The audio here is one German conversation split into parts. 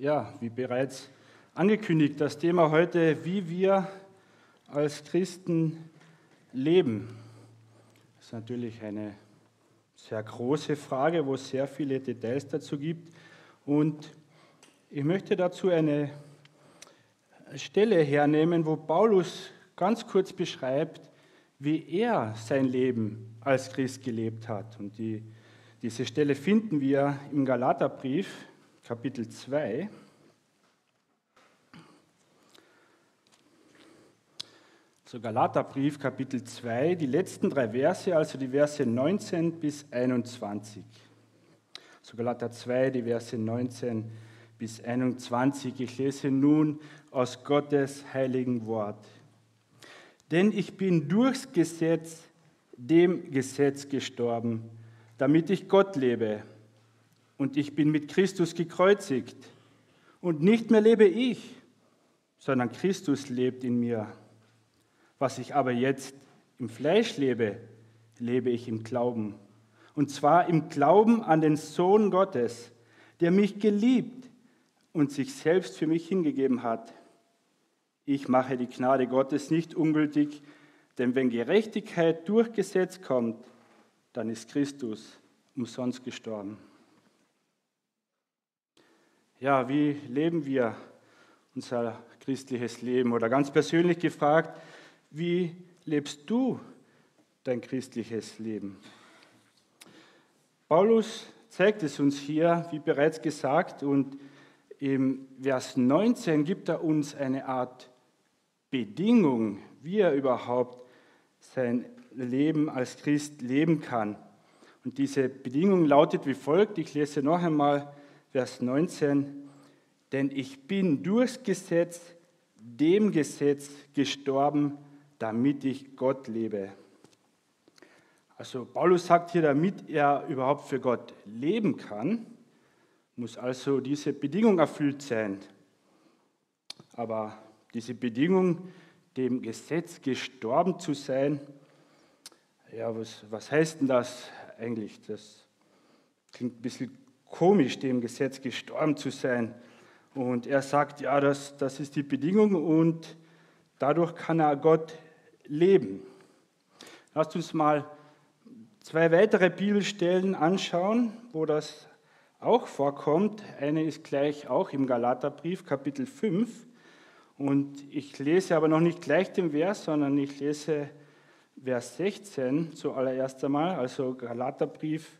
Ja, wie bereits angekündigt, das Thema heute, wie wir als Christen leben. Das ist natürlich eine sehr große Frage, wo es sehr viele Details dazu gibt. Und ich möchte dazu eine Stelle hernehmen, wo Paulus ganz kurz beschreibt, wie er sein Leben als Christ gelebt hat. Und die, diese Stelle finden wir im Galaterbrief, Kapitel 2. So Galaterbrief, Kapitel 2, die letzten drei Verse, also die Verse 19 bis 21. So Galater 2, die Verse 19 bis 21. Ich lese nun aus Gottes heiligen Wort. Denn ich bin durchs Gesetz dem Gesetz gestorben, damit ich Gott lebe und ich bin mit Christus gekreuzigt. Und nicht mehr lebe ich, sondern Christus lebt in mir. Was ich aber jetzt im Fleisch lebe, lebe ich im Glauben. Und zwar im Glauben an den Sohn Gottes, der mich geliebt und sich selbst für mich hingegeben hat. Ich mache die Gnade Gottes nicht ungültig, denn wenn Gerechtigkeit durch Gesetz kommt, dann ist Christus umsonst gestorben. Ja, wie leben wir unser christliches Leben? Oder ganz persönlich gefragt, wie lebst du dein christliches Leben? Paulus zeigt es uns hier, wie bereits gesagt, und im Vers 19 gibt er uns eine Art Bedingung, wie er überhaupt sein Leben als Christ leben kann. Und diese Bedingung lautet wie folgt, ich lese noch einmal Vers 19, denn ich bin durchs Gesetz, dem Gesetz gestorben, damit ich Gott lebe. Also Paulus sagt hier, damit er überhaupt für Gott leben kann, muss also diese Bedingung erfüllt sein. Aber diese Bedingung, dem Gesetz gestorben zu sein, ja, was, was heißt denn das eigentlich? Das klingt ein bisschen komisch, dem Gesetz gestorben zu sein. Und er sagt, ja, das, das ist die Bedingung und dadurch kann er Gott leben. Lasst uns mal zwei weitere Bibelstellen anschauen, wo das auch vorkommt. Eine ist gleich auch im Galaterbrief, Kapitel 5. Und ich lese aber noch nicht gleich den Vers, sondern ich lese Vers 16 zuallererst einmal, also Galaterbrief,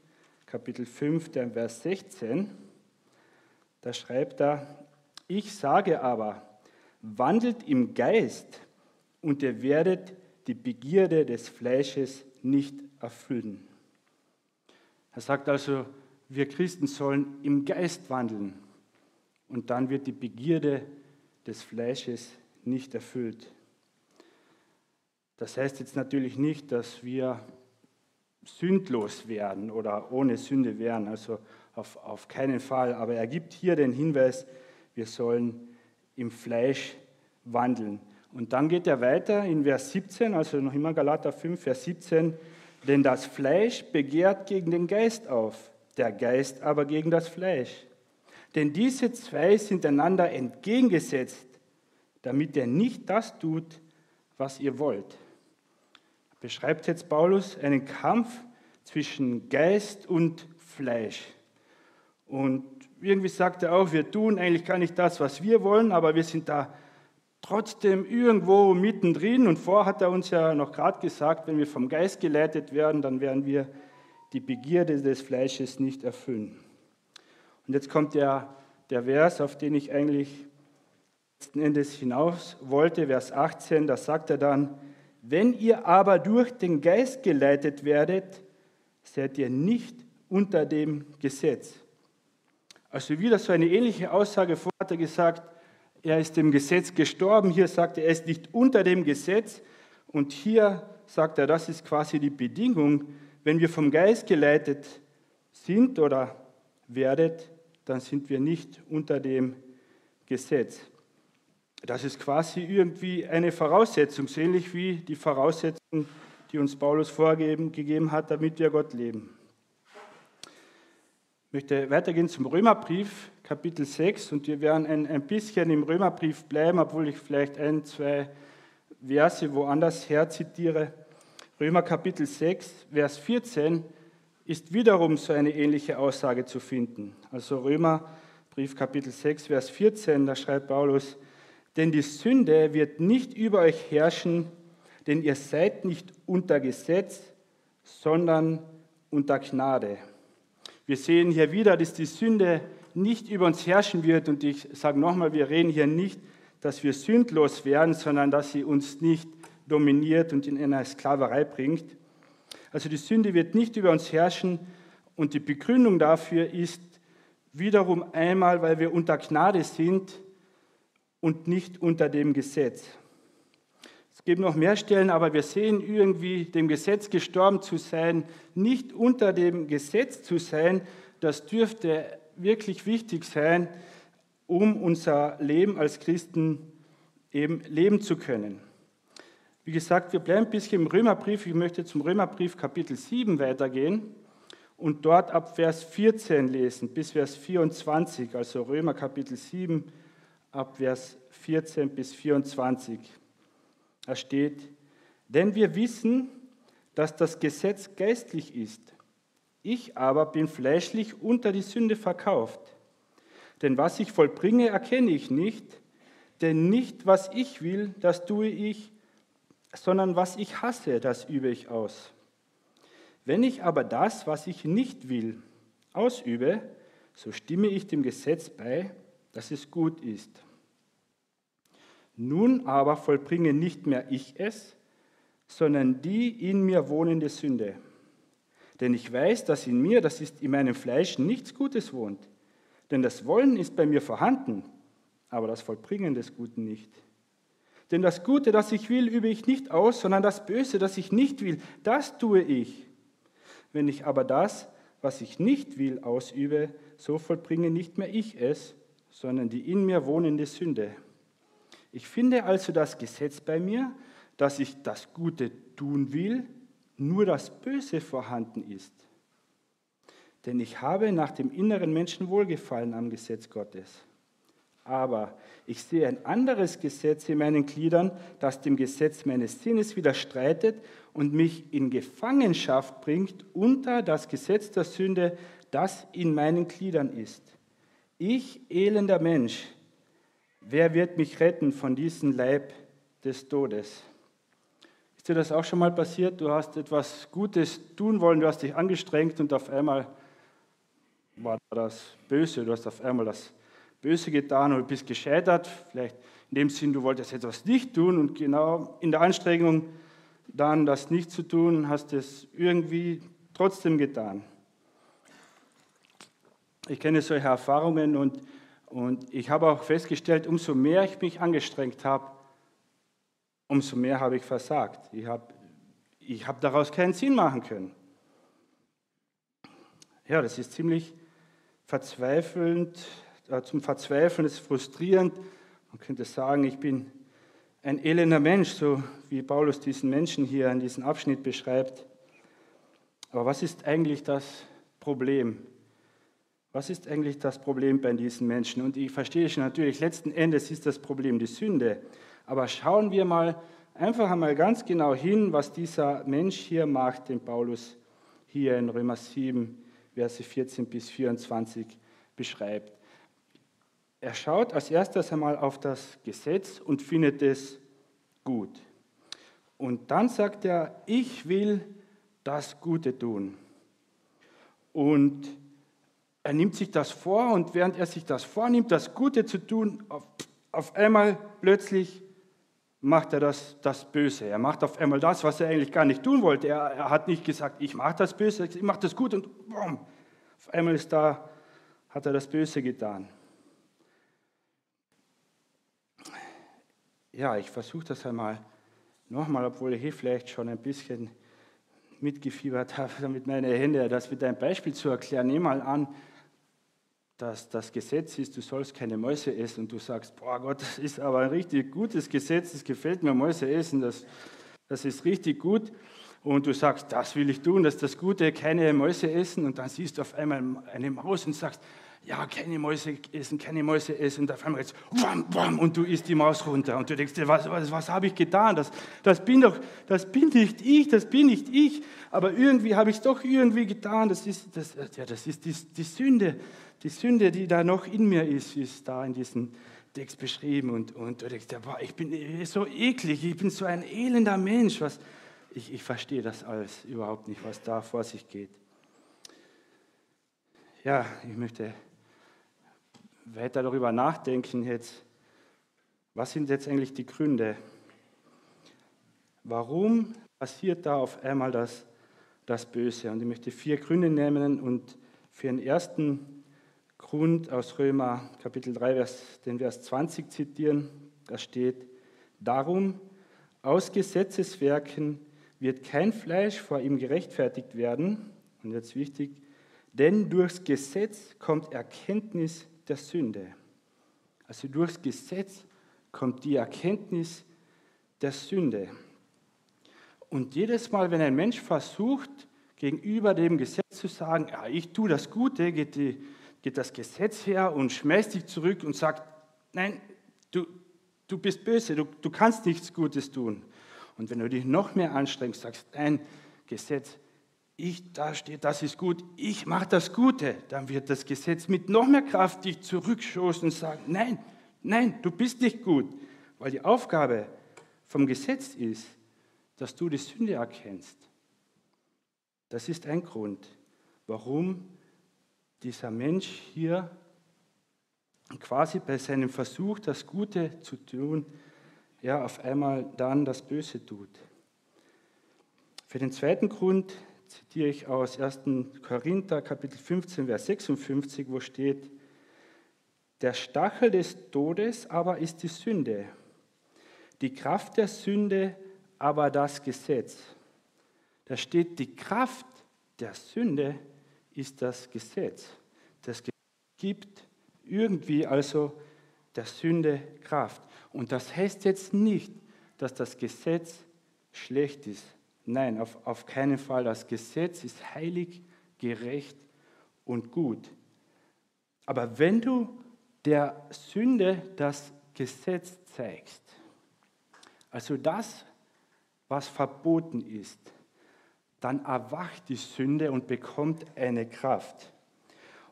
Kapitel 5, der Vers 16, da schreibt er, ich sage aber, wandelt im Geist und ihr werdet die Begierde des Fleisches nicht erfüllen. Er sagt also, wir Christen sollen im Geist wandeln und dann wird die Begierde des Fleisches nicht erfüllt. Das heißt jetzt natürlich nicht, dass wir sündlos werden oder ohne Sünde wären, also auf, auf keinen Fall. Aber er gibt hier den Hinweis, wir sollen im Fleisch wandeln. Und dann geht er weiter in Vers 17, also noch immer Galater 5, Vers 17, denn das Fleisch begehrt gegen den Geist auf, der Geist aber gegen das Fleisch. Denn diese zwei sind einander entgegengesetzt, damit er nicht das tut, was ihr wollt beschreibt jetzt Paulus einen Kampf zwischen Geist und Fleisch. Und irgendwie sagt er auch, wir tun eigentlich gar nicht das, was wir wollen, aber wir sind da trotzdem irgendwo mittendrin. Und vorher hat er uns ja noch gerade gesagt, wenn wir vom Geist geleitet werden, dann werden wir die Begierde des Fleisches nicht erfüllen. Und jetzt kommt der, der Vers, auf den ich eigentlich letzten Endes hinaus wollte, Vers 18, da sagt er dann, wenn ihr aber durch den Geist geleitet werdet, seid ihr nicht unter dem Gesetz. Also wieder so eine ähnliche Aussage. Vorher hat er gesagt, er ist dem Gesetz gestorben. Hier sagt er, er ist nicht unter dem Gesetz. Und hier sagt er, das ist quasi die Bedingung. Wenn wir vom Geist geleitet sind oder werdet, dann sind wir nicht unter dem Gesetz. Das ist quasi irgendwie eine Voraussetzung, so ähnlich wie die Voraussetzung, die uns Paulus vorgegeben hat, damit wir Gott leben. Ich möchte weitergehen zum Römerbrief, Kapitel 6 und wir werden ein, ein bisschen im Römerbrief bleiben, obwohl ich vielleicht ein, zwei Verse woanders her zitiere. Römer Kapitel 6, Vers 14 ist wiederum so eine ähnliche Aussage zu finden. Also Römerbrief Kapitel 6, Vers 14, da schreibt Paulus, denn die Sünde wird nicht über euch herrschen, denn ihr seid nicht unter Gesetz, sondern unter Gnade. Wir sehen hier wieder, dass die Sünde nicht über uns herrschen wird. Und ich sage nochmal, wir reden hier nicht, dass wir sündlos werden, sondern dass sie uns nicht dominiert und in eine Sklaverei bringt. Also die Sünde wird nicht über uns herrschen. Und die Begründung dafür ist wiederum einmal, weil wir unter Gnade sind und nicht unter dem Gesetz. Es gibt noch mehr Stellen, aber wir sehen irgendwie, dem Gesetz gestorben zu sein, nicht unter dem Gesetz zu sein, das dürfte wirklich wichtig sein, um unser Leben als Christen eben leben zu können. Wie gesagt, wir bleiben ein bisschen im Römerbrief. Ich möchte zum Römerbrief Kapitel 7 weitergehen und dort ab Vers 14 lesen bis Vers 24, also Römer Kapitel 7 ab Vers 14 bis 24. Da steht, denn wir wissen, dass das Gesetz geistlich ist. Ich aber bin fleischlich unter die Sünde verkauft. Denn was ich vollbringe, erkenne ich nicht. Denn nicht, was ich will, das tue ich, sondern was ich hasse, das übe ich aus. Wenn ich aber das, was ich nicht will, ausübe, so stimme ich dem Gesetz bei, dass es gut ist. Nun aber vollbringe nicht mehr ich es, sondern die in mir wohnende Sünde. Denn ich weiß, dass in mir, das ist in meinem Fleisch, nichts Gutes wohnt. Denn das Wollen ist bei mir vorhanden, aber das Vollbringen des Guten nicht. Denn das Gute, das ich will, übe ich nicht aus, sondern das Böse, das ich nicht will, das tue ich. Wenn ich aber das, was ich nicht will, ausübe, so vollbringe nicht mehr ich es, sondern die in mir wohnende Sünde. Ich finde also das Gesetz bei mir, dass ich das Gute tun will, nur das Böse vorhanden ist. Denn ich habe nach dem inneren Menschen Wohlgefallen am Gesetz Gottes. Aber ich sehe ein anderes Gesetz in meinen Gliedern, das dem Gesetz meines Sinnes widerstreitet und mich in Gefangenschaft bringt unter das Gesetz der Sünde, das in meinen Gliedern ist. Ich, elender Mensch, wer wird mich retten von diesem Leib des Todes? Ist dir das auch schon mal passiert? Du hast etwas Gutes tun wollen, du hast dich angestrengt und auf einmal war das Böse, du hast auf einmal das Böse getan und bist gescheitert. Vielleicht in dem Sinn, du wolltest etwas nicht tun und genau in der Anstrengung dann das nicht zu tun, hast es irgendwie trotzdem getan. Ich kenne solche Erfahrungen und und ich habe auch festgestellt, umso mehr ich mich angestrengt habe, umso mehr habe ich versagt. Ich habe, ich habe daraus keinen Sinn machen können. Ja, das ist ziemlich verzweifelnd, äh, zum Verzweifeln, ist frustrierend. Man könnte sagen, ich bin ein elender Mensch, so wie Paulus diesen Menschen hier in diesem Abschnitt beschreibt. Aber was ist eigentlich das Problem? Was ist eigentlich das Problem bei diesen Menschen? Und ich verstehe schon natürlich, letzten Endes ist das Problem die Sünde. Aber schauen wir mal einfach einmal ganz genau hin, was dieser Mensch hier macht, den Paulus hier in Römer 7, Verse 14 bis 24 beschreibt. Er schaut als erstes einmal auf das Gesetz und findet es gut. Und dann sagt er, ich will das Gute tun. Und er nimmt sich das vor und während er sich das vornimmt, das Gute zu tun, auf, auf einmal plötzlich macht er das, das Böse. Er macht auf einmal das, was er eigentlich gar nicht tun wollte. Er, er hat nicht gesagt, ich mache das Böse, ich mache das gut und boom, auf einmal ist da, hat er das Böse getan. Ja, ich versuche das einmal nochmal, obwohl ich hier vielleicht schon ein bisschen mitgefiebert habe, mit meinen Händen, das mit einem Beispiel zu erklären. Nehmen mal an, dass das Gesetz ist, du sollst keine Mäuse essen und du sagst, boah Gott, das ist aber ein richtig gutes Gesetz, das gefällt mir, Mäuse essen, das, das ist richtig gut. Und du sagst, das will ich tun, das ist das Gute, keine Mäuse essen. Und dann siehst du auf einmal eine Maus und sagst, ja, keine Mäuse essen, keine Mäuse essen. Und auf einmal jetzt, wham, wham, und du isst die Maus runter. Und du denkst dir, was, was, was habe ich getan? Das, das, bin doch, das bin nicht ich, das bin nicht ich. Aber irgendwie habe ich es doch irgendwie getan. Das ist, das, ja, das ist die, die Sünde. Die Sünde, die da noch in mir ist, ist da in diesem Text beschrieben. Und, und du denkst boah, ich bin so eklig, ich bin so ein elender Mensch. Was, ich, ich verstehe das alles überhaupt nicht, was da vor sich geht. Ja, ich möchte weiter darüber nachdenken jetzt, was sind jetzt eigentlich die Gründe? Warum passiert da auf einmal das, das Böse? Und ich möchte vier Gründe nehmen und für den ersten Grund aus Römer Kapitel 3, Vers, den Vers 20 zitieren. Da steht, darum, aus Gesetzeswerken wird kein Fleisch vor ihm gerechtfertigt werden. Und jetzt wichtig, denn durchs Gesetz kommt Erkenntnis der Sünde. Also durchs Gesetz kommt die Erkenntnis der Sünde. Und jedes Mal, wenn ein Mensch versucht, gegenüber dem Gesetz zu sagen, ja, ich tue das Gute, geht, die, geht das Gesetz her und schmeißt dich zurück und sagt, nein, du, du bist böse, du, du kannst nichts Gutes tun. Und wenn du dich noch mehr anstrengst, sagst, nein, Gesetz, ich, da steht, das ist gut, ich mache das Gute, dann wird das Gesetz mit noch mehr Kraft dich zurückstoßen und sagen, nein, nein, du bist nicht gut, weil die Aufgabe vom Gesetz ist, dass du die Sünde erkennst. Das ist ein Grund, warum dieser Mensch hier quasi bei seinem Versuch, das Gute zu tun, ja, auf einmal dann das Böse tut. Für den zweiten Grund zitiere ich aus 1. Korinther Kapitel 15, Vers 56, wo steht, der Stachel des Todes aber ist die Sünde, die Kraft der Sünde aber das Gesetz. Da steht, die Kraft der Sünde ist das Gesetz. Das gibt irgendwie also der Sünde Kraft. Und das heißt jetzt nicht, dass das Gesetz schlecht ist. Nein, auf, auf keinen Fall. Das Gesetz ist heilig, gerecht und gut. Aber wenn du der Sünde das Gesetz zeigst, also das, was verboten ist, dann erwacht die Sünde und bekommt eine Kraft.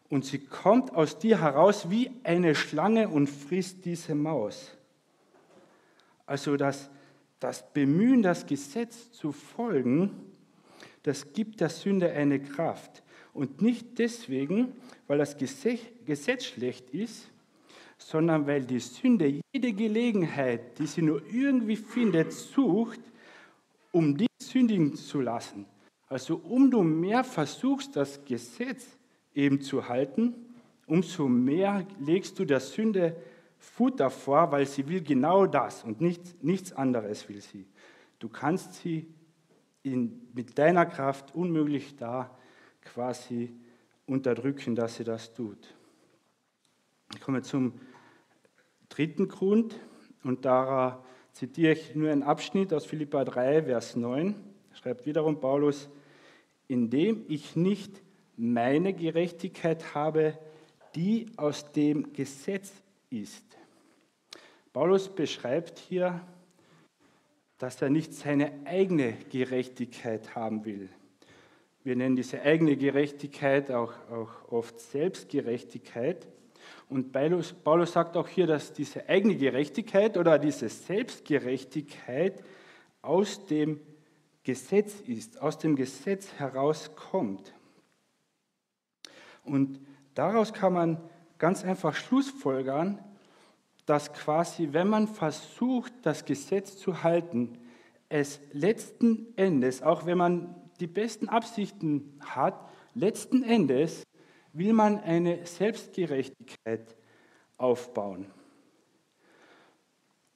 Und sie kommt aus dir heraus wie eine Schlange und frisst diese Maus. Also das das Bemühen, das Gesetz zu folgen, das gibt der Sünde eine Kraft. Und nicht deswegen, weil das Gesetz schlecht ist, sondern weil die Sünde jede Gelegenheit, die sie nur irgendwie findet, sucht, um dich sündigen zu lassen. Also umso mehr versuchst das Gesetz eben zu halten, umso mehr legst du der Sünde Futter vor, weil sie will genau das und nichts, nichts anderes will sie. Du kannst sie in, mit deiner Kraft unmöglich da quasi unterdrücken, dass sie das tut. Ich komme zum dritten Grund und da zitiere ich nur einen Abschnitt aus Philippa 3, Vers 9. Schreibt wiederum Paulus, indem ich nicht meine Gerechtigkeit habe, die aus dem Gesetz ist. Paulus beschreibt hier, dass er nicht seine eigene Gerechtigkeit haben will. Wir nennen diese eigene Gerechtigkeit auch, auch oft Selbstgerechtigkeit. Und Paulus, Paulus sagt auch hier, dass diese eigene Gerechtigkeit oder diese Selbstgerechtigkeit aus dem Gesetz ist, aus dem Gesetz herauskommt. Und daraus kann man ganz einfach Schlussfolgern, dass quasi, wenn man versucht, das Gesetz zu halten, es letzten Endes, auch wenn man die besten Absichten hat, letzten Endes will man eine Selbstgerechtigkeit aufbauen.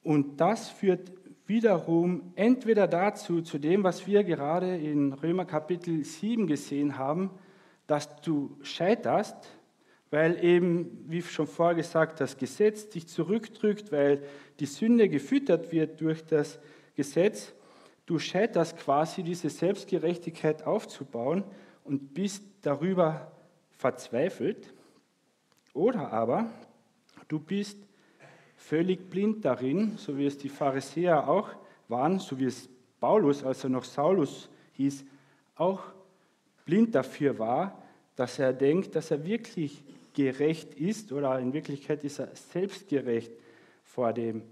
Und das führt wiederum entweder dazu, zu dem, was wir gerade in Römer Kapitel 7 gesehen haben, dass du scheiterst, weil eben, wie schon vorher gesagt, das Gesetz dich zurückdrückt, weil die Sünde gefüttert wird durch das Gesetz. Du scheiterst quasi, diese Selbstgerechtigkeit aufzubauen und bist darüber verzweifelt. Oder aber du bist völlig blind darin, so wie es die Pharisäer auch waren, so wie es Paulus, als er noch Saulus hieß, auch blind dafür war, dass er denkt, dass er wirklich gerecht ist oder in Wirklichkeit ist er selbstgerecht vor dem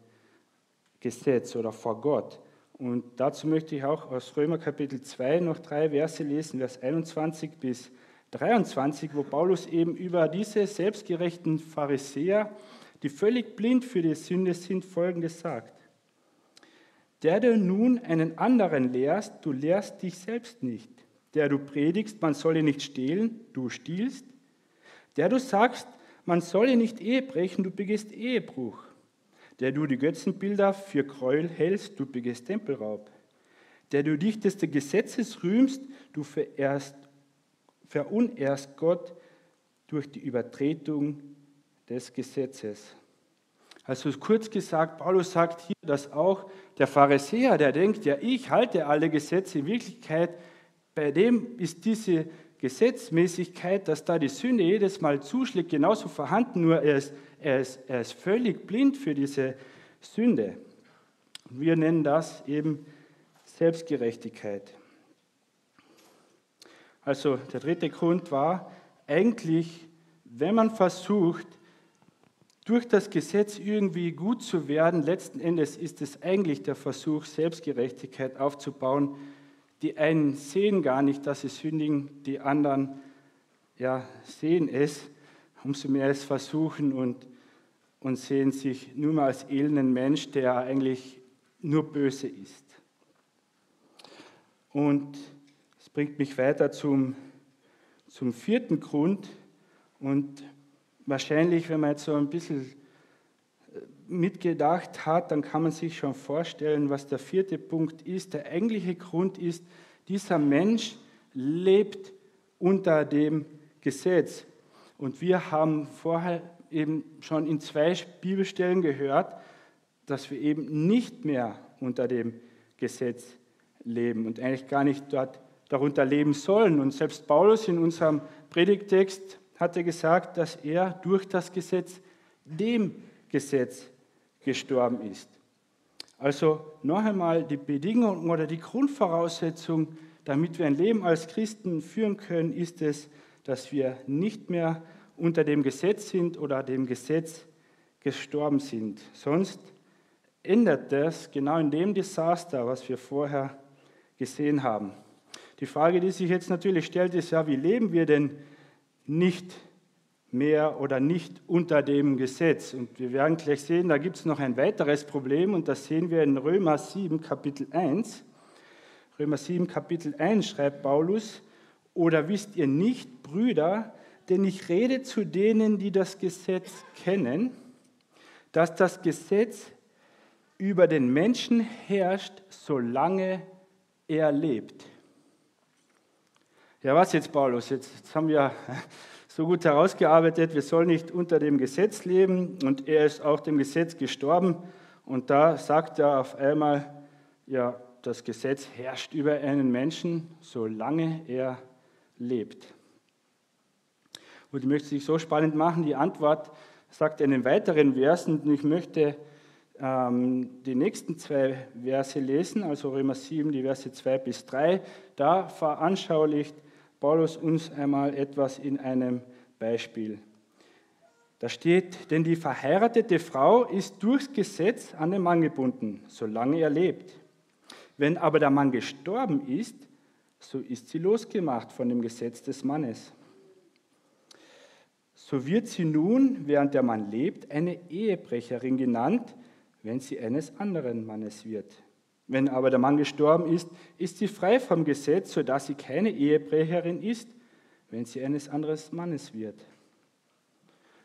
Gesetz oder vor Gott. Und dazu möchte ich auch aus Römer Kapitel 2 noch drei Verse lesen, Vers 21 bis 23, wo Paulus eben über diese selbstgerechten Pharisäer, die völlig blind für die Sünde sind, folgendes sagt. Der du nun einen anderen lehrst, du lehrst dich selbst nicht. Der du predigst, man solle nicht stehlen, du stiehlst. Der du sagst, man solle nicht Ehe brechen, du begehst Ehebruch der du die Götzenbilder für Gräuel hältst, du begehst Tempelraub. Der du dich des Gesetzes rühmst, du verehrst, verunehrst Gott durch die Übertretung des Gesetzes. Also kurz gesagt, Paulus sagt hier, dass auch der Pharisäer, der denkt, ja, ich halte alle Gesetze, in Wirklichkeit, bei dem ist diese Gesetzmäßigkeit, dass da die Sünde jedes Mal zuschlägt, genauso vorhanden, nur er ist er ist, er ist völlig blind für diese Sünde. Wir nennen das eben Selbstgerechtigkeit. Also der dritte Grund war eigentlich, wenn man versucht, durch das Gesetz irgendwie gut zu werden, letzten Endes ist es eigentlich der Versuch, Selbstgerechtigkeit aufzubauen. Die einen sehen gar nicht, dass sie sündigen, die anderen ja, sehen es umso mehr es versuchen und, und sehen sich nur mal als elenden Mensch, der eigentlich nur böse ist. Und es bringt mich weiter zum, zum vierten Grund. Und wahrscheinlich, wenn man jetzt so ein bisschen äh, mitgedacht hat, dann kann man sich schon vorstellen, was der vierte Punkt ist. Der eigentliche Grund ist, dieser Mensch lebt unter dem Gesetz. Und wir haben vorher eben schon in zwei Bibelstellen gehört, dass wir eben nicht mehr unter dem Gesetz leben und eigentlich gar nicht dort darunter leben sollen. Und selbst Paulus in unserem Predigtext hatte gesagt, dass er durch das Gesetz dem Gesetz gestorben ist. Also noch einmal die Bedingung oder die Grundvoraussetzung, damit wir ein Leben als Christen führen können, ist es, dass wir nicht mehr unter dem Gesetz sind oder dem Gesetz gestorben sind. Sonst ändert das genau in dem Desaster, was wir vorher gesehen haben. Die Frage, die sich jetzt natürlich stellt, ist ja, wie leben wir denn nicht mehr oder nicht unter dem Gesetz? Und wir werden gleich sehen, da gibt es noch ein weiteres Problem und das sehen wir in Römer 7, Kapitel 1. Römer 7, Kapitel 1 schreibt Paulus, oder wisst ihr nicht, Brüder, denn ich rede zu denen, die das Gesetz kennen, dass das Gesetz über den Menschen herrscht, solange er lebt. Ja, was jetzt, Paulus? Jetzt, jetzt haben wir so gut herausgearbeitet, wir sollen nicht unter dem Gesetz leben und er ist auch dem Gesetz gestorben. Und da sagt er auf einmal, ja, das Gesetz herrscht über einen Menschen, solange er lebt. Und ich möchte es nicht so spannend machen. Die Antwort sagt in den weiteren Versen. Und ich möchte ähm, die nächsten zwei Verse lesen, also Römer 7, die Verse 2 bis 3. Da veranschaulicht Paulus uns einmal etwas in einem Beispiel. Da steht, denn die verheiratete Frau ist durchs Gesetz an den Mann gebunden, solange er lebt. Wenn aber der Mann gestorben ist, so ist sie losgemacht von dem Gesetz des Mannes. So wird sie nun, während der Mann lebt, eine Ehebrecherin genannt, wenn sie eines anderen Mannes wird. Wenn aber der Mann gestorben ist, ist sie frei vom Gesetz, sodass sie keine Ehebrecherin ist, wenn sie eines anderen Mannes wird.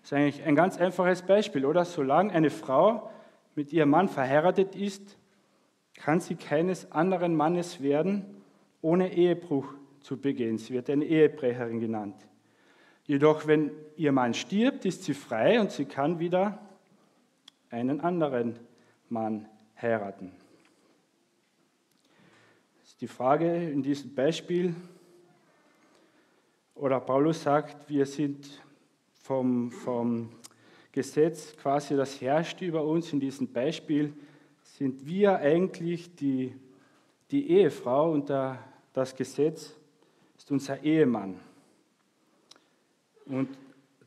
Das ist eigentlich ein ganz einfaches Beispiel, oder? Solange eine Frau mit ihrem Mann verheiratet ist, kann sie keines anderen Mannes werden, ohne Ehebruch zu begehen. Sie wird eine Ehebrecherin genannt. Jedoch, wenn ihr Mann stirbt, ist sie frei und sie kann wieder einen anderen Mann heiraten. Ist die Frage in diesem Beispiel. Oder Paulus sagt, wir sind vom, vom Gesetz quasi das herrscht über uns. In diesem Beispiel sind wir eigentlich die, die Ehefrau und der, das Gesetz ist unser Ehemann. Und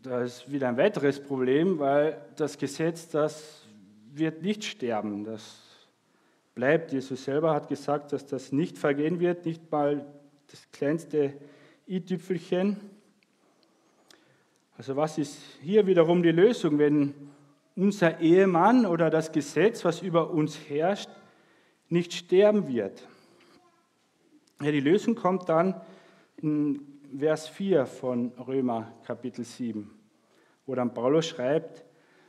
das ist wieder ein weiteres Problem, weil das Gesetz, das wird nicht sterben. Das bleibt. Jesus selber hat gesagt, dass das nicht vergehen wird, nicht mal das kleinste i-Tüpfelchen. Also was ist hier wiederum die Lösung, wenn unser Ehemann oder das Gesetz, was über uns herrscht, nicht sterben wird? Ja, die Lösung kommt dann in Vers 4 von Römer Kapitel 7, wo dann Paulus schreibt,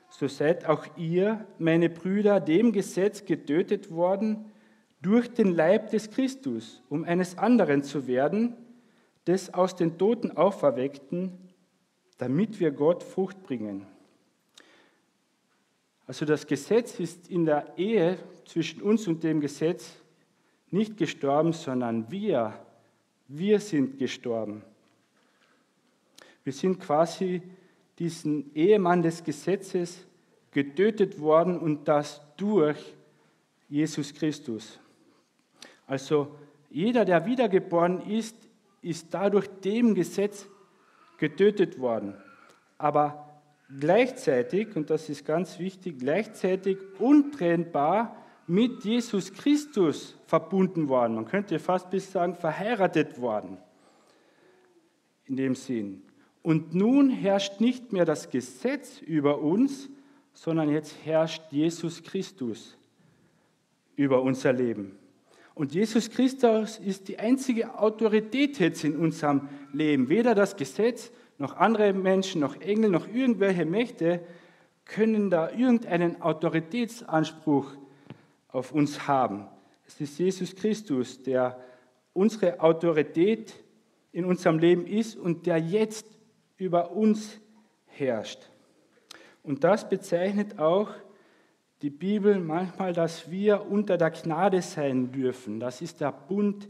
so seid auch ihr, meine Brüder, dem Gesetz getötet worden durch den Leib des Christus, um eines anderen zu werden, des aus den Toten auferweckten, damit wir Gott Frucht bringen. Also das Gesetz ist in der Ehe zwischen uns und dem Gesetz nicht gestorben, sondern wir, wir sind gestorben. Wir sind quasi diesen Ehemann des Gesetzes getötet worden und das durch Jesus Christus. Also jeder, der wiedergeboren ist, ist dadurch dem Gesetz getötet worden. Aber gleichzeitig, und das ist ganz wichtig, gleichzeitig untrennbar mit Jesus Christus verbunden worden. Man könnte fast bis sagen, verheiratet worden. In dem Sinn. Und nun herrscht nicht mehr das Gesetz über uns, sondern jetzt herrscht Jesus Christus über unser Leben. Und Jesus Christus ist die einzige Autorität jetzt in unserem Leben. Weder das Gesetz, noch andere Menschen, noch Engel, noch irgendwelche Mächte können da irgendeinen Autoritätsanspruch auf uns haben. Es ist Jesus Christus, der unsere Autorität in unserem Leben ist und der jetzt über uns herrscht. Und das bezeichnet auch die Bibel manchmal, dass wir unter der Gnade sein dürfen. Das ist der Bund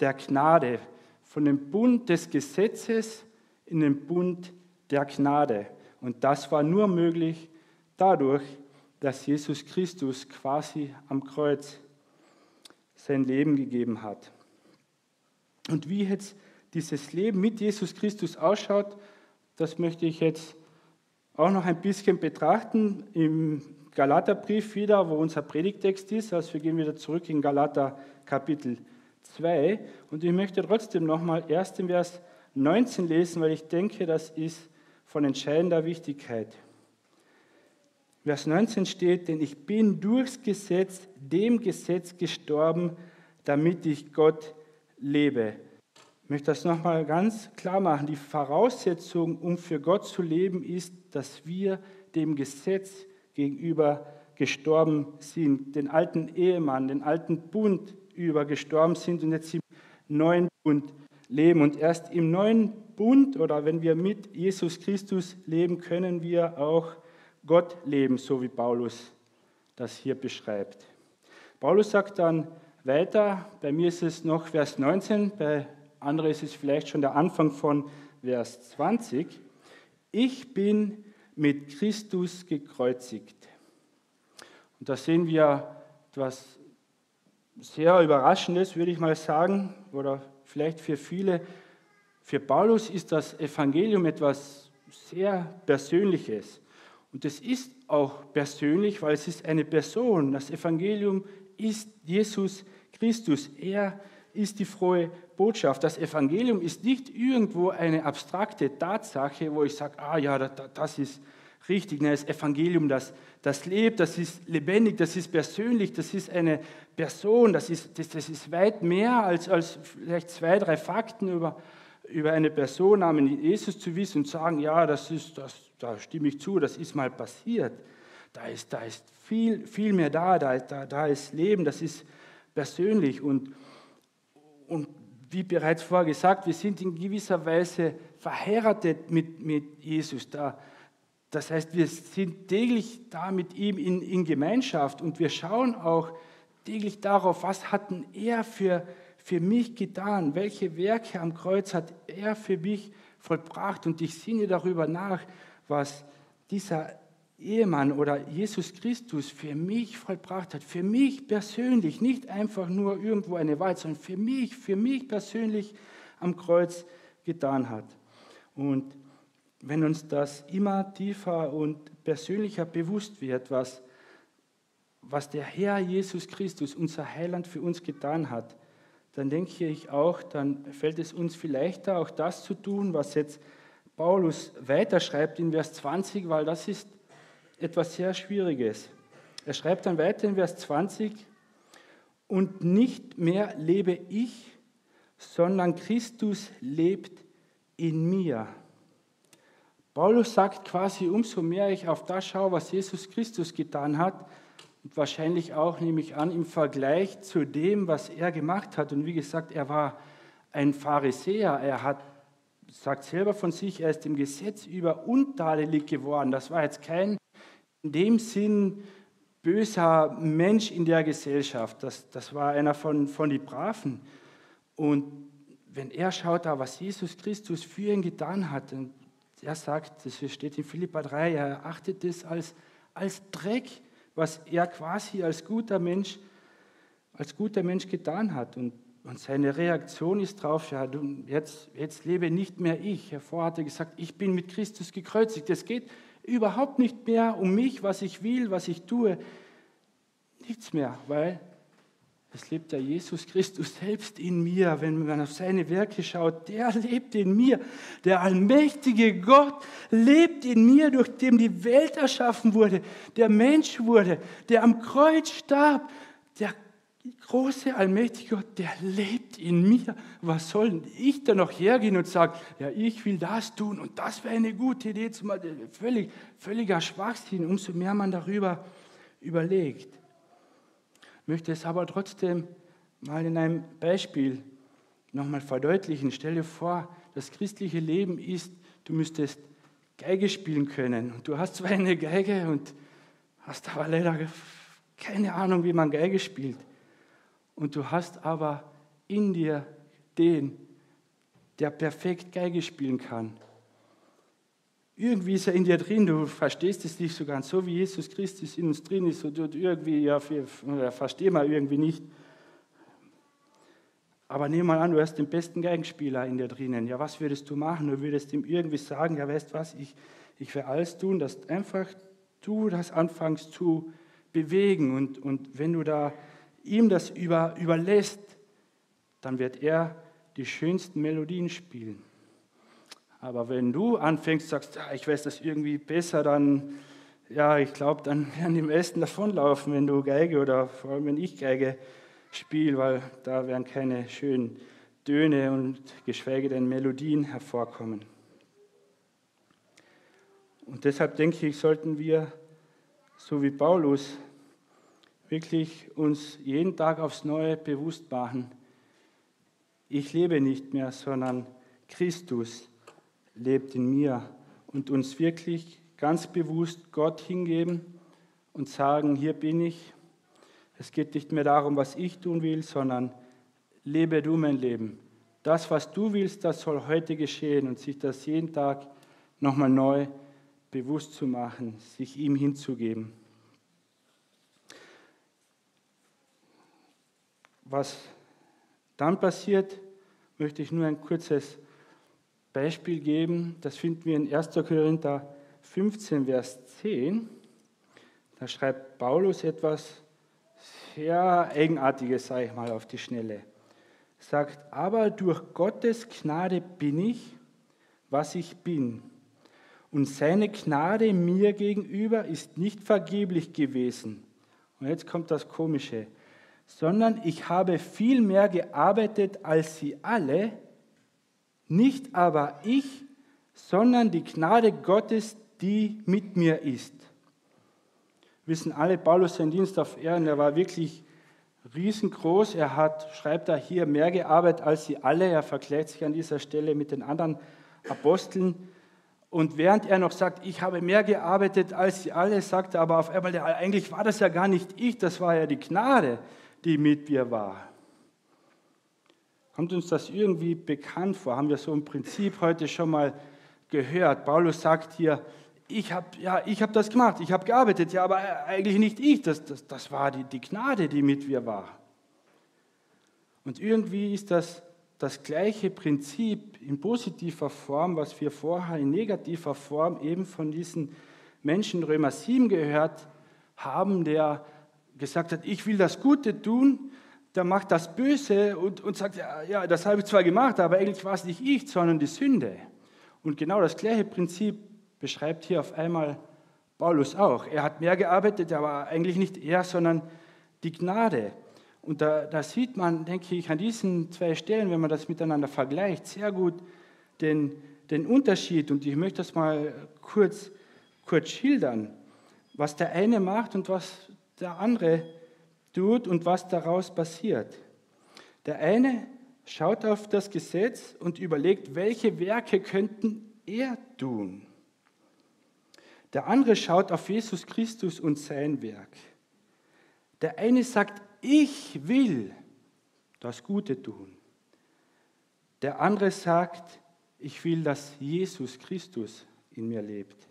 der Gnade. Von dem Bund des Gesetzes in den Bund der Gnade. Und das war nur möglich dadurch, dass Jesus Christus quasi am Kreuz sein Leben gegeben hat. Und wie jetzt dieses Leben mit Jesus Christus ausschaut, das möchte ich jetzt auch noch ein bisschen betrachten im Galaterbrief wieder, wo unser Predigtext ist. Also wir gehen wieder zurück in Galater Kapitel 2. Und ich möchte trotzdem nochmal erst im Vers 19 lesen, weil ich denke, das ist von entscheidender Wichtigkeit. Vers 19 steht, denn ich bin durchs Gesetz, dem Gesetz gestorben, damit ich Gott lebe. Ich möchte das nochmal ganz klar machen. Die Voraussetzung, um für Gott zu leben, ist, dass wir dem Gesetz gegenüber gestorben sind, den alten Ehemann, den alten Bund über gestorben sind und jetzt im neuen Bund leben. Und erst im neuen Bund oder wenn wir mit Jesus Christus leben, können wir auch Gott leben, so wie Paulus das hier beschreibt. Paulus sagt dann weiter, bei mir ist es noch Vers 19, bei andere ist es vielleicht schon der Anfang von Vers 20. Ich bin mit Christus gekreuzigt. Und da sehen wir etwas sehr Überraschendes, würde ich mal sagen, oder vielleicht für viele. Für Paulus ist das Evangelium etwas sehr Persönliches. Und es ist auch persönlich, weil es ist eine Person. Das Evangelium ist Jesus Christus. Er ist ist die frohe Botschaft. Das Evangelium ist nicht irgendwo eine abstrakte Tatsache, wo ich sage, ah ja, das ist richtig. Nein, das Evangelium, das, das lebt, das ist lebendig, das ist persönlich, das ist eine Person, das ist, das, das ist weit mehr als, als vielleicht zwei, drei Fakten über, über eine Person namens Jesus zu wissen und sagen, ja, das ist, das, da stimme ich zu, das ist mal passiert. Da ist, da ist viel, viel mehr da, da, da, da ist Leben, das ist persönlich und und wie bereits vorher gesagt, wir sind in gewisser Weise verheiratet mit, mit Jesus. Da, das heißt, wir sind täglich da mit ihm in, in Gemeinschaft und wir schauen auch täglich darauf, was hat er für, für mich getan, welche Werke am Kreuz hat er für mich vollbracht und ich sinne darüber nach, was dieser Ehemann oder Jesus Christus für mich vollbracht hat, für mich persönlich, nicht einfach nur irgendwo eine Wahl, sondern für mich, für mich persönlich am Kreuz getan hat. Und wenn uns das immer tiefer und persönlicher bewusst wird, was, was der Herr Jesus Christus, unser Heiland, für uns getan hat, dann denke ich auch, dann fällt es uns viel leichter, auch das zu tun, was jetzt Paulus weiterschreibt in Vers 20, weil das ist etwas sehr Schwieriges. Er schreibt dann weiter in Vers 20, und nicht mehr lebe ich, sondern Christus lebt in mir. Paulus sagt quasi, umso mehr ich auf das schaue, was Jesus Christus getan hat, und wahrscheinlich auch, nehme ich an, im Vergleich zu dem, was er gemacht hat. Und wie gesagt, er war ein Pharisäer. Er hat, sagt selber von sich, er ist dem Gesetz über untadelig geworden. Das war jetzt kein in dem Sinn böser Mensch in der Gesellschaft. Das, das war einer von, von den Braven. Und wenn er schaut, was Jesus Christus für ihn getan hat, und er sagt, das steht in Philippa 3, er erachtet es als, als Dreck, was er quasi als guter Mensch, als guter Mensch getan hat. Und, und seine Reaktion ist drauf, ja, jetzt, jetzt lebe nicht mehr ich. Hervor hat er gesagt, ich bin mit Christus gekreuzigt. Es geht überhaupt nicht mehr um mich, was ich will, was ich tue. Nichts mehr, weil es lebt ja Jesus Christus selbst in mir. Wenn man auf seine Werke schaut, der lebt in mir. Der allmächtige Gott lebt in mir, durch den die Welt erschaffen wurde, der Mensch wurde, der am Kreuz starb. Der große, allmächtige Gott, der lebt in mir. Was soll ich da noch hergehen und sagen, ja, ich will das tun und das wäre eine gute Idee. Völlig, völliger Schwachsinn, umso mehr man darüber überlegt. Ich möchte es aber trotzdem mal in einem Beispiel nochmal verdeutlichen. Stell dir vor, das christliche Leben ist, du müsstest Geige spielen können. Und du hast zwar eine Geige und hast aber leider keine Ahnung, wie man Geige spielt und du hast aber in dir den, der perfekt Geige spielen kann. Irgendwie ist er in dir drin, du verstehst es nicht so ganz, so wie Jesus Christus in uns drin ist und irgendwie, ja, verstehen wir irgendwie nicht. Aber nehmen mal an, du hast den besten Geigenspieler in dir drinnen. Ja, was würdest du machen? Du würdest ihm irgendwie sagen, ja, weißt was, ich, ich werde alles tun, dass einfach du das anfängst zu bewegen. Und, und wenn du da ihm das über, überlässt, dann wird er die schönsten Melodien spielen. Aber wenn du anfängst, sagst, ja, ich weiß das irgendwie besser, dann, ja, ich glaube, dann werden die meisten davonlaufen, wenn du Geige oder vor allem wenn ich Geige spiele, weil da werden keine schönen Töne und geschweige denn Melodien hervorkommen. Und deshalb denke ich, sollten wir, so wie Paulus, wirklich uns jeden Tag aufs Neue bewusst machen, ich lebe nicht mehr, sondern Christus lebt in mir und uns wirklich ganz bewusst Gott hingeben und sagen, hier bin ich. Es geht nicht mehr darum, was ich tun will, sondern lebe du mein Leben. Das, was du willst, das soll heute geschehen und sich das jeden Tag nochmal neu bewusst zu machen, sich ihm hinzugeben. Was dann passiert, möchte ich nur ein kurzes Beispiel geben. Das finden wir in 1. Korinther 15, Vers 10. Da schreibt Paulus etwas sehr Eigenartiges, sage ich mal, auf die Schnelle. Sagt, aber durch Gottes Gnade bin ich, was ich bin. Und seine Gnade mir gegenüber ist nicht vergeblich gewesen. Und jetzt kommt das Komische sondern ich habe viel mehr gearbeitet als sie alle, nicht aber ich, sondern die Gnade Gottes, die mit mir ist. Wir wissen alle, Paulus sein Dienst auf Erden, er war wirklich riesengroß. Er hat, schreibt er hier, mehr gearbeitet als sie alle. Er vergleicht sich an dieser Stelle mit den anderen Aposteln. Und während er noch sagt, ich habe mehr gearbeitet als sie alle, sagt er aber auf einmal, eigentlich war das ja gar nicht ich, das war ja die Gnade die mit mir war. Kommt uns das irgendwie bekannt vor? Haben wir so im Prinzip heute schon mal gehört? Paulus sagt hier, ich habe ja, hab das gemacht, ich habe gearbeitet, ja, aber eigentlich nicht ich, das, das, das war die, die Gnade, die mit mir war. Und irgendwie ist das das gleiche Prinzip in positiver Form, was wir vorher in negativer Form eben von diesen Menschen Römer 7 gehört haben, der gesagt hat, ich will das Gute tun, der macht das Böse und, und sagt, ja, ja, das habe ich zwar gemacht, aber eigentlich war es nicht ich, sondern die Sünde. Und genau das gleiche Prinzip beschreibt hier auf einmal Paulus auch. Er hat mehr gearbeitet, aber eigentlich nicht er, sondern die Gnade. Und da, da, sieht man, denke ich, an diesen zwei Stellen, wenn man das miteinander vergleicht, sehr gut den, den Unterschied. Und ich möchte das mal kurz, kurz schildern, was der eine macht und was der andere tut und was daraus passiert. Der eine schaut auf das Gesetz und überlegt, welche Werke könnten er tun. Der andere schaut auf Jesus Christus und sein Werk. Der eine sagt, ich will das Gute tun. Der andere sagt, ich will, dass Jesus Christus in mir lebt.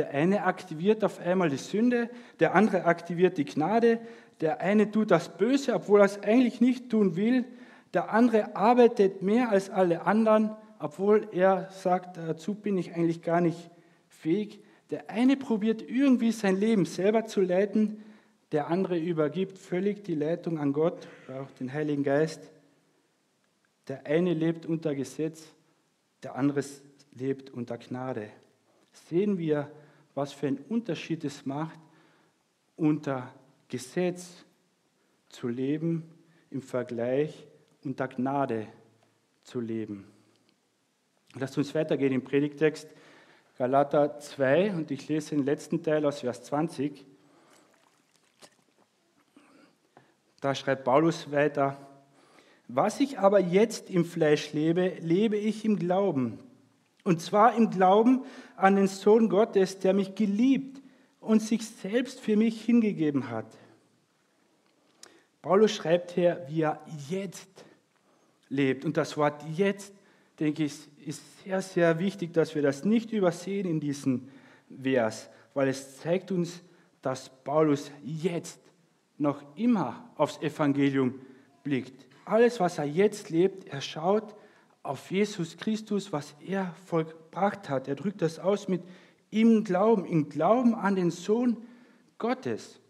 Der eine aktiviert auf einmal die Sünde, der andere aktiviert die Gnade, der eine tut das Böse, obwohl er es eigentlich nicht tun will, der andere arbeitet mehr als alle anderen, obwohl er sagt, dazu bin ich eigentlich gar nicht fähig. Der eine probiert irgendwie sein Leben selber zu leiten, der andere übergibt völlig die Leitung an Gott, auch den Heiligen Geist. Der eine lebt unter Gesetz, der andere lebt unter Gnade. Sehen wir, was für einen Unterschied es macht, unter Gesetz zu leben im Vergleich unter Gnade zu leben. Lasst uns weitergehen im Predigtext Galater 2 und ich lese den letzten Teil aus Vers 20. Da schreibt Paulus weiter, was ich aber jetzt im Fleisch lebe, lebe ich im Glauben. Und zwar im Glauben an den Sohn Gottes, der mich geliebt und sich selbst für mich hingegeben hat. Paulus schreibt hier, wie er jetzt lebt. Und das Wort jetzt, denke ich, ist sehr, sehr wichtig, dass wir das nicht übersehen in diesem Vers, weil es zeigt uns, dass Paulus jetzt noch immer aufs Evangelium blickt. Alles, was er jetzt lebt, er schaut auf Jesus Christus, was er vollbracht hat. Er drückt das aus mit im Glauben, im Glauben an den Sohn Gottes,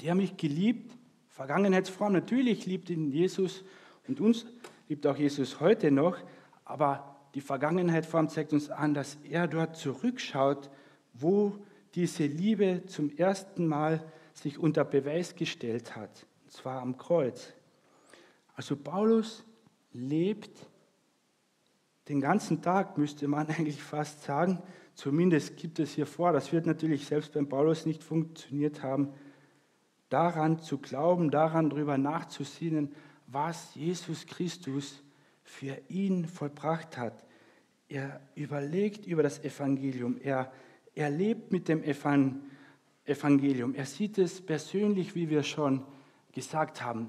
der mich geliebt, Vergangenheitsform, natürlich liebt ihn Jesus und uns liebt auch Jesus heute noch, aber die Vergangenheitsform zeigt uns an, dass er dort zurückschaut, wo diese Liebe zum ersten Mal sich unter Beweis gestellt hat, und zwar am Kreuz. Also Paulus lebt den ganzen Tag, müsste man eigentlich fast sagen, zumindest gibt es hier vor, das wird natürlich selbst beim Paulus nicht funktioniert haben, daran zu glauben, daran darüber nachzusinnen, was Jesus Christus für ihn vollbracht hat. Er überlegt über das Evangelium, er, er lebt mit dem Evangelium. Er sieht es persönlich, wie wir schon gesagt haben.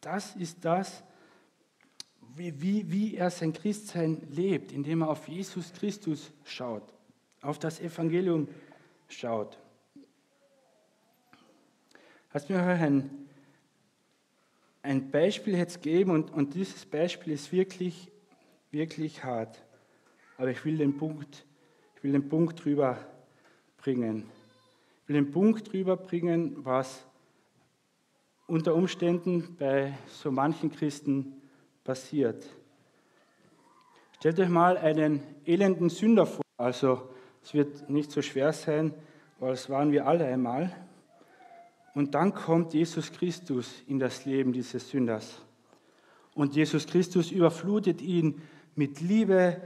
Das ist das, wie, wie, wie er sein Christsein lebt, indem er auf Jesus Christus schaut, auf das Evangelium schaut. Lass mir ein, ein Beispiel jetzt geben und, und dieses Beispiel ist wirklich, wirklich hart. Aber ich will den Punkt, ich will den Punkt drüber bringen. Ich will den Punkt rüberbringen, was unter Umständen bei so manchen Christen passiert. Stellt euch mal einen elenden Sünder vor. Also es wird nicht so schwer sein, weil es waren wir alle einmal. Und dann kommt Jesus Christus in das Leben dieses Sünders. Und Jesus Christus überflutet ihn mit Liebe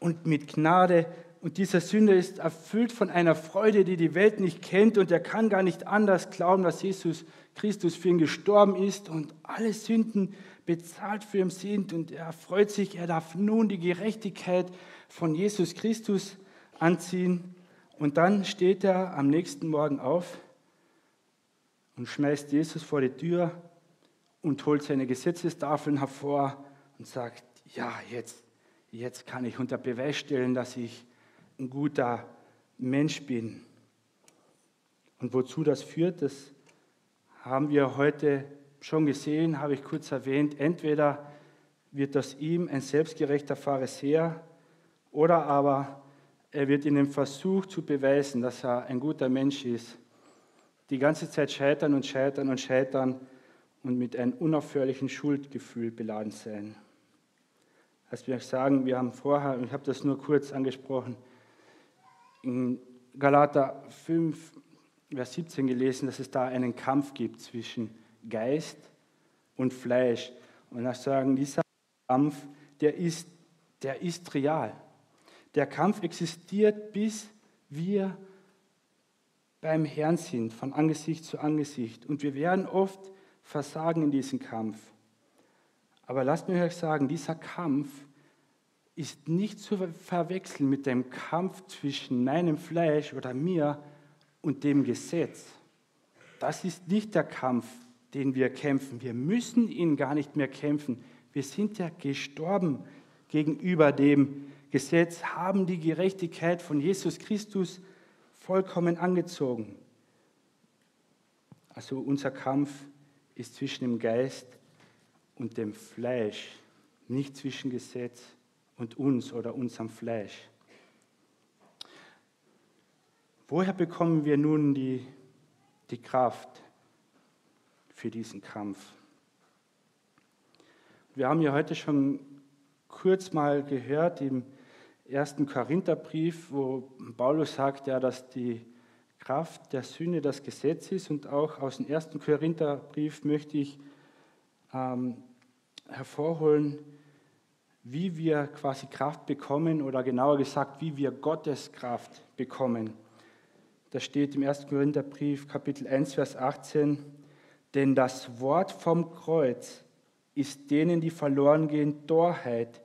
und mit Gnade und dieser Sünder ist erfüllt von einer Freude, die die Welt nicht kennt und er kann gar nicht anders glauben, dass Jesus Christus für ihn gestorben ist und alle Sünden bezahlt für ihn sind und er freut sich, er darf nun die Gerechtigkeit von Jesus Christus anziehen und dann steht er am nächsten Morgen auf und schmeißt Jesus vor die Tür und holt seine Gesetzestafeln hervor und sagt, ja, jetzt, jetzt kann ich unter Beweis stellen, dass ich ein guter Mensch bin. Und wozu das führt, das haben wir heute schon gesehen, habe ich kurz erwähnt. Entweder wird aus ihm ein selbstgerechter Pharisäer oder aber er wird in dem Versuch zu beweisen, dass er ein guter Mensch ist, die ganze Zeit scheitern und scheitern und scheitern und mit einem unaufhörlichen Schuldgefühl beladen sein. Als wir sagen, wir haben vorher, ich habe das nur kurz angesprochen, in Galater 5, Vers 17 gelesen, dass es da einen Kampf gibt zwischen Geist und Fleisch. Und ich sagen, dieser Kampf, der ist, der ist real. Der Kampf existiert, bis wir beim Herrn sind, von Angesicht zu Angesicht. Und wir werden oft versagen in diesem Kampf. Aber lasst mich euch sagen, dieser Kampf ist nicht zu verwechseln mit dem Kampf zwischen meinem Fleisch oder mir und dem Gesetz. Das ist nicht der Kampf, den wir kämpfen. Wir müssen ihn gar nicht mehr kämpfen. Wir sind ja gestorben gegenüber dem Gesetz, haben die Gerechtigkeit von Jesus Christus vollkommen angezogen. Also unser Kampf ist zwischen dem Geist und dem Fleisch, nicht zwischen Gesetz und uns oder unserem Fleisch. Woher bekommen wir nun die, die Kraft für diesen Kampf? Wir haben ja heute schon kurz mal gehört im ersten Korintherbrief, wo Paulus sagt ja, dass die Kraft der Sünde das Gesetz ist und auch aus dem ersten Korintherbrief möchte ich ähm, hervorholen, wie wir quasi Kraft bekommen oder genauer gesagt, wie wir Gottes Kraft bekommen. Da steht im 1. Korintherbrief, Kapitel 1, Vers 18, denn das Wort vom Kreuz ist denen, die verloren gehen, Torheit.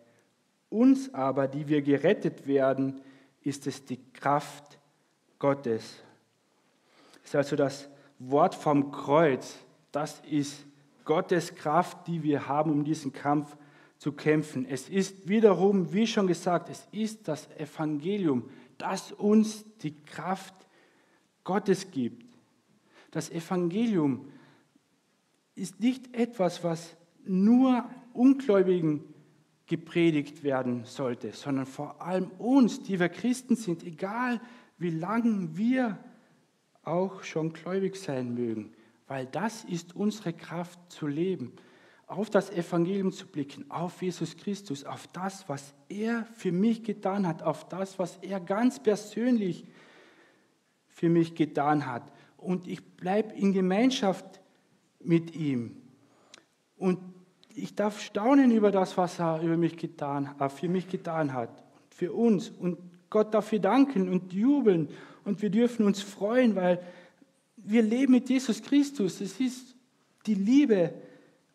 Uns aber, die wir gerettet werden, ist es die Kraft Gottes. Das ist also das Wort vom Kreuz. Das ist Gottes Kraft, die wir haben, um diesen Kampf zu kämpfen. Es ist wiederum, wie schon gesagt, es ist das Evangelium, das uns die Kraft Gottes gibt. Das Evangelium ist nicht etwas, was nur Ungläubigen gepredigt werden sollte, sondern vor allem uns, die wir Christen sind, egal wie lange wir auch schon gläubig sein mögen, weil das ist unsere Kraft zu leben, auf das Evangelium zu blicken, auf Jesus Christus, auf das, was er für mich getan hat, auf das, was er ganz persönlich für mich getan hat. Und ich bleibe in Gemeinschaft mit ihm. Und ich darf staunen über das, was er über mich getan, äh, für mich getan hat, für uns. Und Gott dafür danken und jubeln. Und wir dürfen uns freuen, weil wir leben mit Jesus Christus. Es ist die Liebe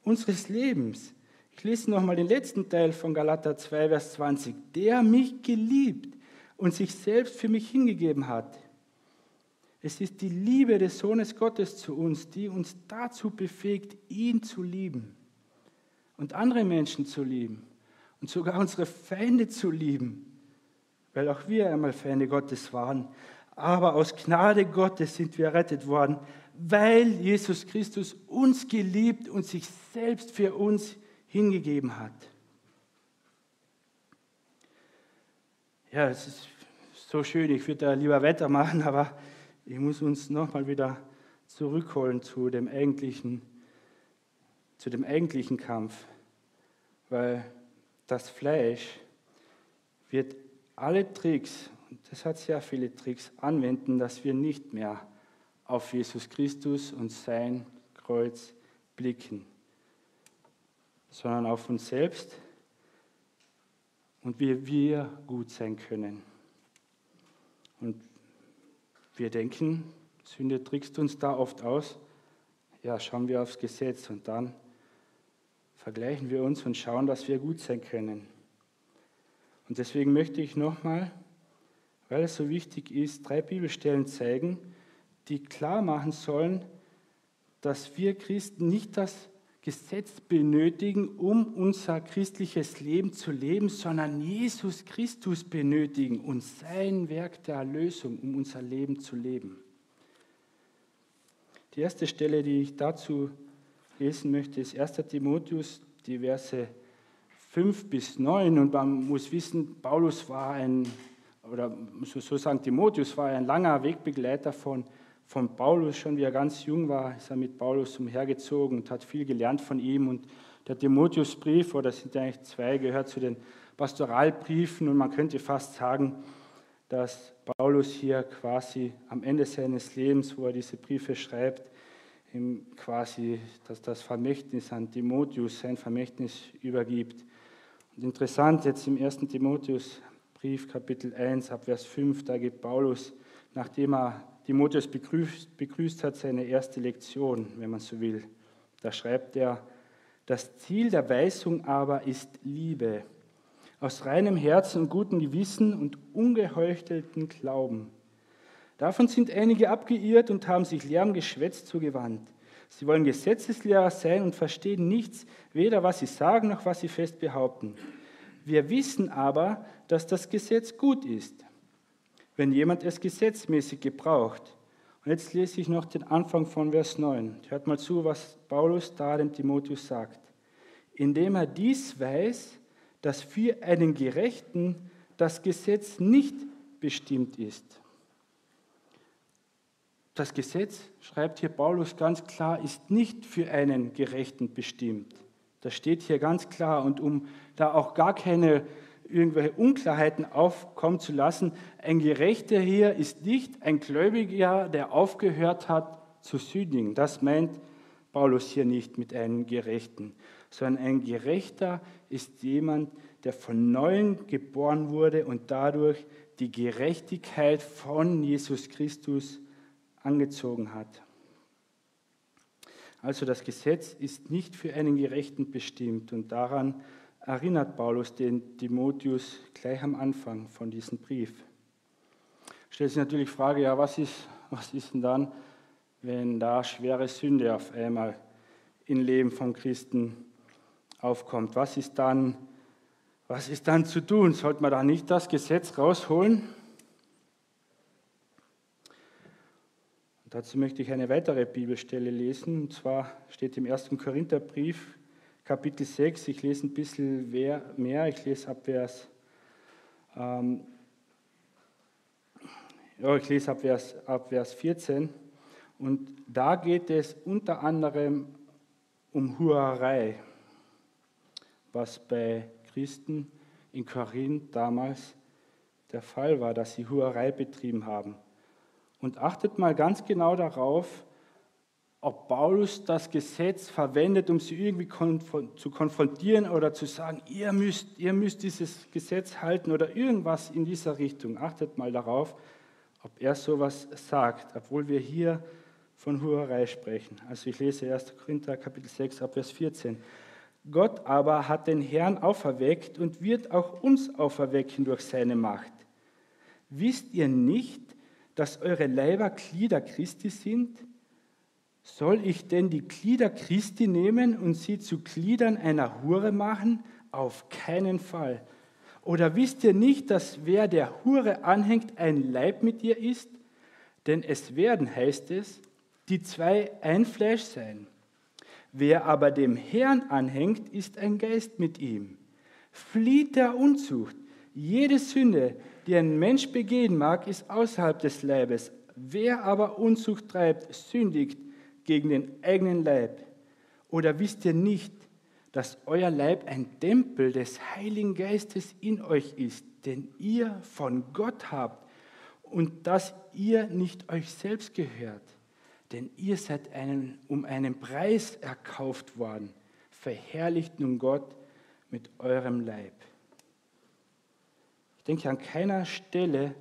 unseres Lebens. Ich lese nochmal den letzten Teil von Galater 2, Vers 20. Der mich geliebt und sich selbst für mich hingegeben hat. Es ist die Liebe des Sohnes Gottes zu uns, die uns dazu befähigt, ihn zu lieben und andere Menschen zu lieben und sogar unsere Feinde zu lieben, weil auch wir einmal Feinde Gottes waren. Aber aus Gnade Gottes sind wir errettet worden, weil Jesus Christus uns geliebt und sich selbst für uns hingegeben hat. Ja, es ist so schön, ich würde da lieber weitermachen, aber ich muss uns nochmal wieder zurückholen zu dem eigentlichen, zu dem eigentlichen Kampf, weil das Fleisch wird alle Tricks, und das hat sehr viele Tricks, anwenden, dass wir nicht mehr auf Jesus Christus und sein Kreuz blicken, sondern auf uns selbst und wie wir gut sein können. Und wir denken, Sünde trickst uns da oft aus. Ja, schauen wir aufs Gesetz und dann vergleichen wir uns und schauen, dass wir gut sein können. Und deswegen möchte ich nochmal, weil es so wichtig ist, drei Bibelstellen zeigen, die klar machen sollen, dass wir Christen nicht das Gesetz benötigen, um unser christliches Leben zu leben, sondern Jesus Christus benötigen und sein Werk der Erlösung, um unser Leben zu leben. Die erste Stelle, die ich dazu lesen möchte, ist 1. Timotheus, die Verse 5 bis 9. Und man muss wissen, Paulus war ein, oder so sagen Timotheus, war ein langer Wegbegleiter von von Paulus, schon wie er ganz jung war, ist er mit Paulus umhergezogen und hat viel gelernt von ihm. Und der Timotheusbrief, oder das sind eigentlich zwei, gehört zu den Pastoralbriefen. Und man könnte fast sagen, dass Paulus hier quasi am Ende seines Lebens, wo er diese Briefe schreibt, quasi dass das Vermächtnis an Timotheus, sein Vermächtnis übergibt. Und interessant, jetzt im 1. Timotheusbrief, Kapitel 1, ab Vers 5, da gibt Paulus, nachdem er Timotheus begrüßt, begrüßt hat, seine erste Lektion, wenn man so will. Da schreibt er, das Ziel der Weisung aber ist Liebe, aus reinem Herzen und gutem Gewissen und ungeheuchelten Glauben. Davon sind einige abgeirrt und haben sich leerem Geschwätz zugewandt. Sie wollen Gesetzeslehrer sein und verstehen nichts, weder was sie sagen noch was sie fest behaupten. Wir wissen aber, dass das Gesetz gut ist wenn jemand es gesetzmäßig gebraucht. Und jetzt lese ich noch den Anfang von Vers 9. Hört mal zu, was Paulus da dem Timotheus sagt. Indem er dies weiß, dass für einen Gerechten das Gesetz nicht bestimmt ist. Das Gesetz, schreibt hier Paulus ganz klar, ist nicht für einen Gerechten bestimmt. Das steht hier ganz klar. Und um da auch gar keine irgendwelche Unklarheiten aufkommen zu lassen. Ein Gerechter hier ist nicht ein Gläubiger, der aufgehört hat zu sündigen. Das meint Paulus hier nicht mit einem Gerechten, sondern ein Gerechter ist jemand, der von neuem geboren wurde und dadurch die Gerechtigkeit von Jesus Christus angezogen hat. Also das Gesetz ist nicht für einen Gerechten bestimmt und daran erinnert Paulus den Timotheus gleich am Anfang von diesem Brief. Stellt sich natürlich die Frage, ja, was ist, was ist denn dann, wenn da schwere Sünde auf einmal im Leben von Christen aufkommt? Was ist dann, was ist dann zu tun? Sollte man da nicht das Gesetz rausholen? Dazu möchte ich eine weitere Bibelstelle lesen. Und zwar steht im 1. Korintherbrief, Kapitel 6. Ich lese ein bisschen mehr. Ich lese ab Vers, ähm, ja, ich lese ab Vers, ab Vers 14. Und da geht es unter anderem um Hurerei, was bei Christen in Korinth damals der Fall war, dass sie Hurerei betrieben haben. Und achtet mal ganz genau darauf, ob Paulus das Gesetz verwendet, um sie irgendwie zu konfrontieren oder zu sagen, ihr müsst, ihr müsst dieses Gesetz halten oder irgendwas in dieser Richtung. Achtet mal darauf, ob er sowas sagt, obwohl wir hier von Hurerei sprechen. Also ich lese 1. Korinther Kapitel 6 ab Vers 14. Gott aber hat den Herrn auferweckt und wird auch uns auferwecken durch seine Macht. Wisst ihr nicht, dass eure Leiber Glieder Christi sind? Soll ich denn die Glieder Christi nehmen und sie zu Gliedern einer Hure machen? Auf keinen Fall. Oder wisst ihr nicht, dass wer der Hure anhängt, ein Leib mit ihr ist? Denn es werden, heißt es, die zwei ein Fleisch sein. Wer aber dem Herrn anhängt, ist ein Geist mit ihm. Flieht der Unzucht. Jede Sünde, die ein Mensch begehen mag, ist außerhalb des Leibes. Wer aber Unzucht treibt, sündigt gegen den eigenen Leib? Oder wisst ihr nicht, dass euer Leib ein Tempel des Heiligen Geistes in euch ist, den ihr von Gott habt und dass ihr nicht euch selbst gehört? Denn ihr seid einen, um einen Preis erkauft worden. Verherrlicht nun Gott mit eurem Leib. Ich denke, an keiner Stelle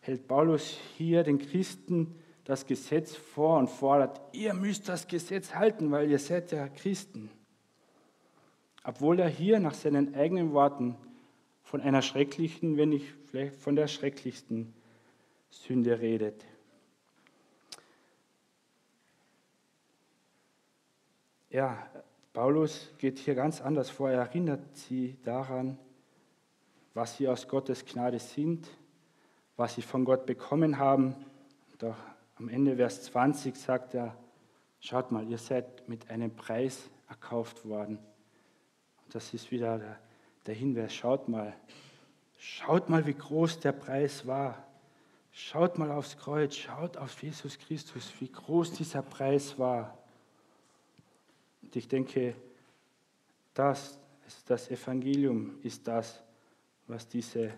hält Paulus hier den Christen das Gesetz vor und fordert, ihr müsst das Gesetz halten, weil ihr seid ja Christen. Obwohl er hier nach seinen eigenen Worten von einer schrecklichen, wenn nicht vielleicht von der schrecklichsten Sünde redet. Ja, Paulus geht hier ganz anders vor. Er erinnert sie daran, was sie aus Gottes Gnade sind, was sie von Gott bekommen haben. Doch am Ende Vers 20 sagt er, schaut mal, ihr seid mit einem Preis erkauft worden. Und das ist wieder der, der Hinweis, schaut mal, schaut mal, wie groß der Preis war. Schaut mal aufs Kreuz, schaut auf Jesus Christus, wie groß dieser Preis war. Und ich denke, das, das Evangelium ist das, was diese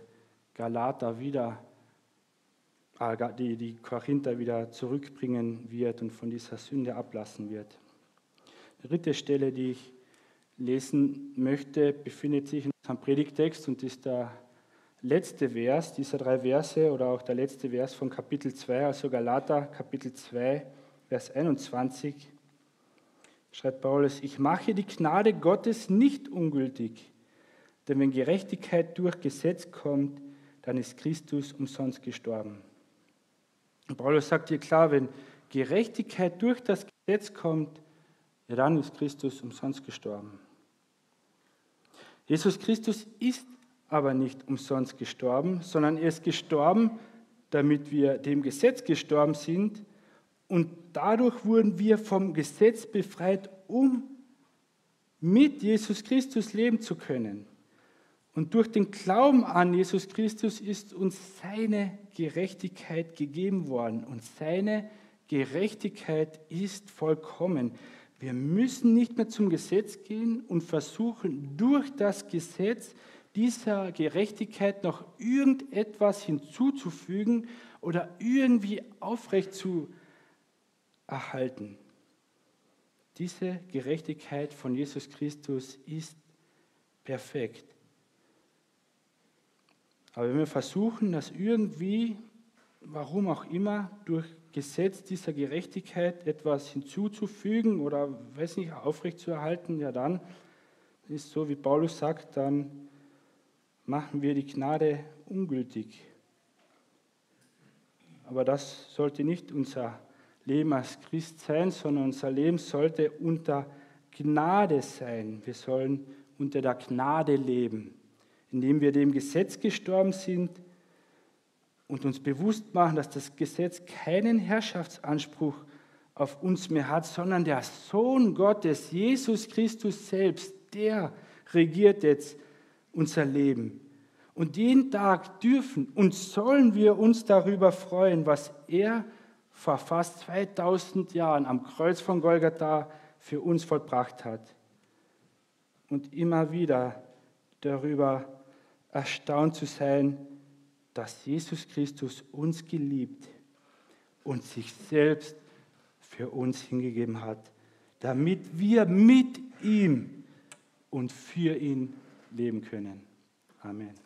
Galater wieder, die, die Korinther wieder zurückbringen wird und von dieser Sünde ablassen wird. Die dritte Stelle, die ich lesen möchte, befindet sich in unserem Predigtext und ist der letzte Vers dieser drei Verse oder auch der letzte Vers von Kapitel 2, also Galater Kapitel 2, Vers 21 schreibt Paulus, ich mache die Gnade Gottes nicht ungültig, denn wenn Gerechtigkeit durch Gesetz kommt, dann ist Christus umsonst gestorben. Paulus sagt hier klar, wenn Gerechtigkeit durch das Gesetz kommt, ja, dann ist Christus umsonst gestorben. Jesus Christus ist aber nicht umsonst gestorben, sondern er ist gestorben, damit wir dem Gesetz gestorben sind und dadurch wurden wir vom Gesetz befreit, um mit Jesus Christus leben zu können. Und durch den Glauben an Jesus Christus ist uns seine Gerechtigkeit gegeben worden. Und seine Gerechtigkeit ist vollkommen. Wir müssen nicht mehr zum Gesetz gehen und versuchen, durch das Gesetz dieser Gerechtigkeit noch irgendetwas hinzuzufügen oder irgendwie aufrecht zu erhalten. Diese Gerechtigkeit von Jesus Christus ist perfekt. Aber wenn wir versuchen, das irgendwie, warum auch immer, durch Gesetz dieser Gerechtigkeit etwas hinzuzufügen oder, weiß nicht, aufrechtzuerhalten, ja dann ist so, wie Paulus sagt, dann machen wir die Gnade ungültig. Aber das sollte nicht unser Leben als Christ sein, sondern unser Leben sollte unter Gnade sein. Wir sollen unter der Gnade leben, indem wir dem Gesetz gestorben sind und uns bewusst machen, dass das Gesetz keinen Herrschaftsanspruch auf uns mehr hat, sondern der Sohn Gottes, Jesus Christus selbst, der regiert jetzt unser Leben. Und jeden Tag dürfen und sollen wir uns darüber freuen, was er vor fast 2000 Jahren am Kreuz von Golgatha für uns vollbracht hat. Und immer wieder darüber erstaunt zu sein, dass Jesus Christus uns geliebt und sich selbst für uns hingegeben hat, damit wir mit ihm und für ihn leben können. Amen.